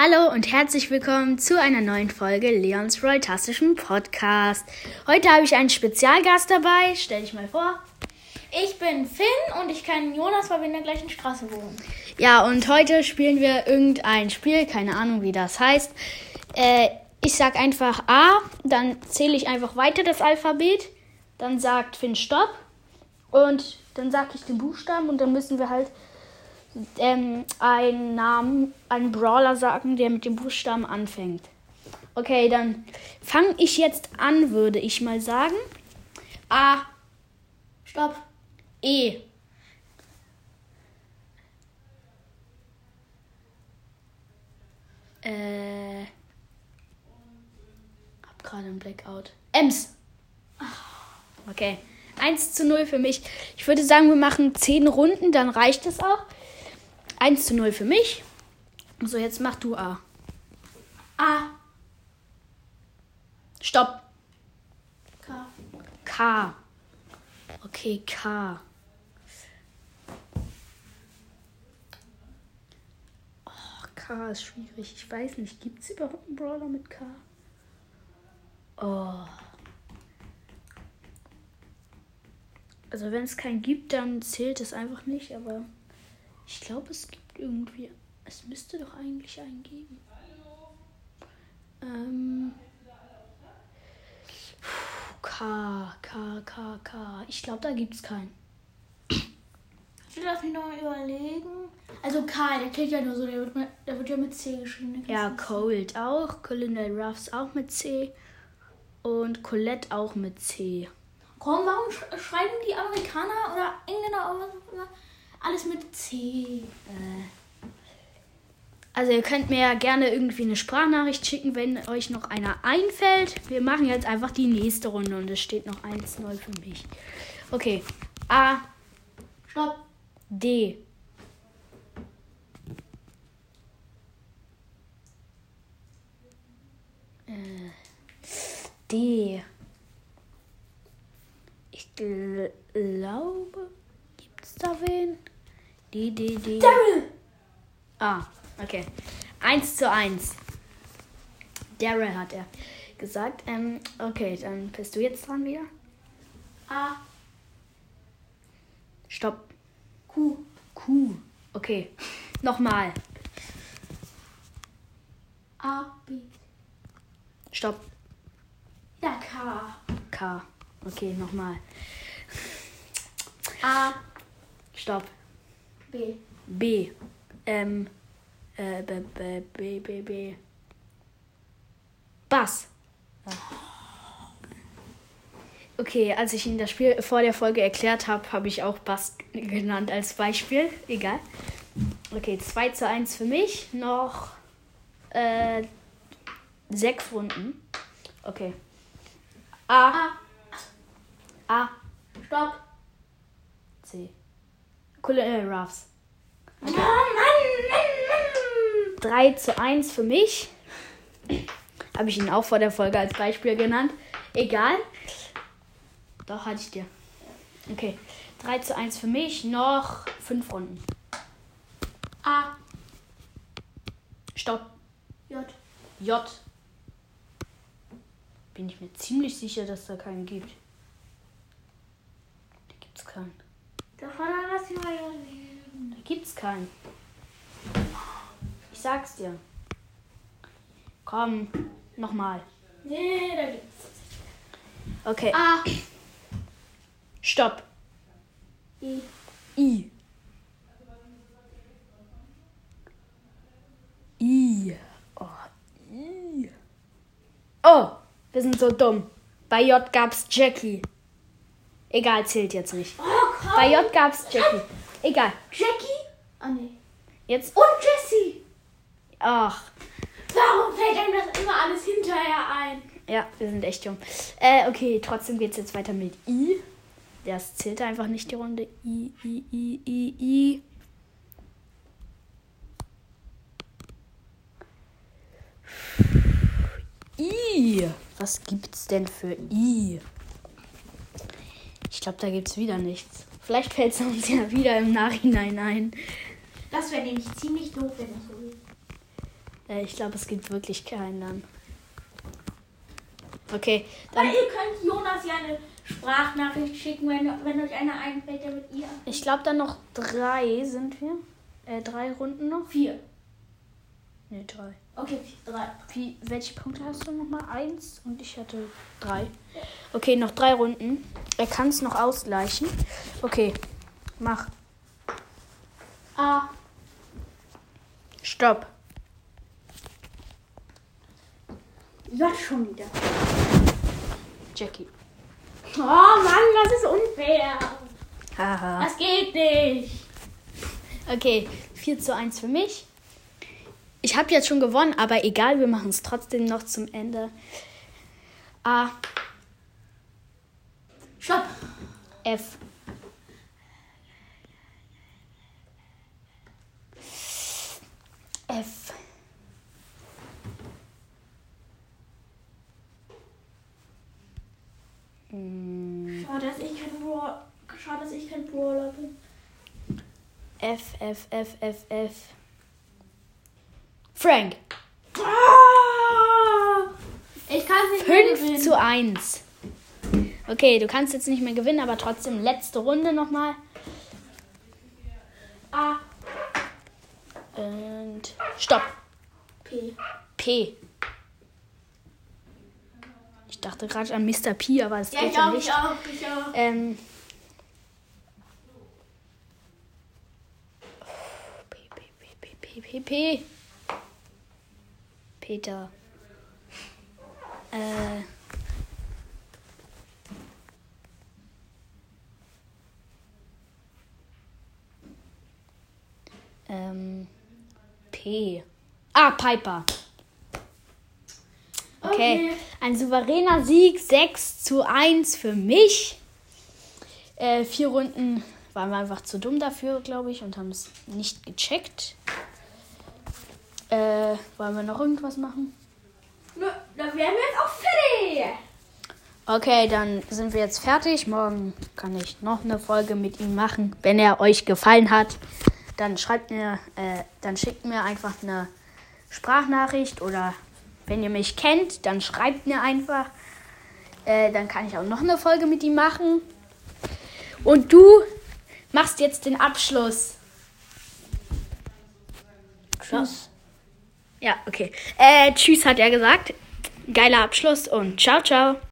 Hallo und herzlich willkommen zu einer neuen Folge Leons Roytastischen Podcast. Heute habe ich einen Spezialgast dabei. Stell dich mal vor. Ich bin Finn und ich kenne Jonas, weil wir in der gleichen Straße wohnen. Ja, und heute spielen wir irgendein Spiel, keine Ahnung, wie das heißt. Äh, ich sag einfach A, dann zähle ich einfach weiter das Alphabet. Dann sagt Finn Stopp. Und dann sage ich den Buchstaben und dann müssen wir halt ähm, einen Namen, einen Brawler sagen, der mit dem Buchstaben anfängt. Okay, dann fange ich jetzt an, würde ich mal sagen. A. Stopp. E. Äh. Hab gerade einen Blackout. Ems. Okay. 1 zu 0 für mich. Ich würde sagen, wir machen 10 Runden, dann reicht es auch. 1 zu 0 für mich. So, jetzt mach du A. A. Stopp. K. K. Okay, K. Oh, K ist schwierig. Ich weiß nicht, gibt es überhaupt einen Brawler mit K? Oh. Also wenn es keinen gibt, dann zählt es einfach nicht, aber ich glaube, es gibt irgendwie. Es müsste doch eigentlich einen geben. Ähm. K, K, K, K. Ich glaube, da gibt es keinen. Ich lass mich noch überlegen. Also K, der klingt ja nur so, der wird, mit, der wird ja mit C geschrieben. Ja, Cold auch. Colonel Ruffs auch mit C. Und Colette auch mit C. Komm, warum sch schreiben die Amerikaner oder Engländer was auch immer alles mit C? Also ihr könnt mir ja gerne irgendwie eine Sprachnachricht schicken, wenn euch noch einer einfällt. Wir machen jetzt einfach die nächste Runde und es steht noch 1-0 für mich. Okay. A, Stopp. D. Äh, D. Ich gl- glaube, gibt's da wen? D, D, D. Daryl. Ah, okay. 1 zu 1. Daryl hat er gesagt. Ähm, okay, dann bist du jetzt dran wieder. A. Stopp. Q. Q. Okay. Nochmal. A. B. Stopp. Ja, K. K. Okay, nochmal. A. Stopp. B. B. Ähm. Äh, B, B, B, B, B. Bass. Okay, als ich Ihnen das Spiel vor der Folge erklärt habe, habe ich auch Bass genannt als Beispiel. Egal. Okay, 2 zu 1 für mich. Noch äh, sechs Runden. Okay. A. A. A. Stopp. C. Colonel Ruffs. Oh, Mann, Mann, Mann. 3 zu 1 für mich. Habe ich ihn auch vor der Folge als Beispiel genannt. Egal. Doch, hatte ich dir. Okay. 3 zu 1 für mich. Noch 5 Runden. A. Stopp. J. J. Bin ich mir ziemlich sicher, dass da keinen gibt. Da gibt's keinen. Da war da gibt's keinen. Ich sag's dir. Komm, nochmal. Nee, da gibt's. Okay. A. Stopp. I. I. I. Oh, I. Oh, wir sind so dumm. Bei J gab's Jackie. Egal, zählt jetzt nicht. Oh. Bei J gab's Jackie. Egal. Jackie? Ah, nee. Jetzt. Und Jessie. Ach. Warum fällt einem das immer alles hinterher ein? Ja, wir sind echt dumm. Äh, okay, trotzdem geht's jetzt weiter mit I. Das zählt einfach nicht die Runde. I, I, I, I, I. I. Was gibt's denn für I? Ich glaube, da gibt's wieder nichts. Vielleicht fällt es uns ja wieder im Nachhinein ein. Das wäre nämlich ziemlich doof, wenn das so ist. Äh, ich glaube, es gibt wirklich keinen dann. Okay, dann. ihr könnt Jonas ja eine Sprachnachricht schicken, wenn, wenn euch eine einfällt, der mit ihr. Ich glaube, dann noch drei sind wir. Äh, drei Runden noch. Vier. Ne, drei. Okay, drei. Wie, welche Punkte hast du nochmal? Eins und ich hatte drei. Okay, noch drei Runden. Er kann es noch ausgleichen. Okay, mach. A. Stopp. Ja, schon wieder. Jackie. Oh Mann, das ist unfair. Haha. Das geht nicht. Okay, 4 zu 1 für mich. Ich habe jetzt schon gewonnen, aber egal, wir machen es trotzdem noch zum Ende. A, Stopp. F. F. Hm, Schade, dass ich kein Brawler, Schade, dass ich kein Brawler bin. F, F, F, F, F. Frank. Ah! Ich kann nicht mehr 5 gewinnen. zu 1. Okay, du kannst jetzt nicht mehr gewinnen, aber trotzdem letzte Runde nochmal. A. Und stopp. P. P. Ich dachte gerade an Mr. P, aber es Ja, geht ja auch, nicht. ich auch, ich auch. Ähm. P, P, P, P, P, P, P. Peter. Äh. Ähm. P. Ah, Piper. Okay. Okay. Ein souveräner Sieg, 6 zu 1 für mich. Äh, vier Runden waren wir einfach zu dumm dafür, glaube ich, und haben es nicht gecheckt. Äh, wollen wir noch irgendwas machen? Nö, dann wären wir jetzt auch fertig. Okay, dann sind wir jetzt fertig. Morgen kann ich noch eine Folge mit ihm machen. Wenn er euch gefallen hat, dann schreibt mir, äh, dann schickt mir einfach eine Sprachnachricht oder wenn ihr mich kennt, dann schreibt mir einfach. Äh, dann kann ich auch noch eine Folge mit ihm machen. Und du machst jetzt den Abschluss. Tschüss. Ja, okay. Äh, tschüss hat er gesagt. Geiler Abschluss und ciao, ciao.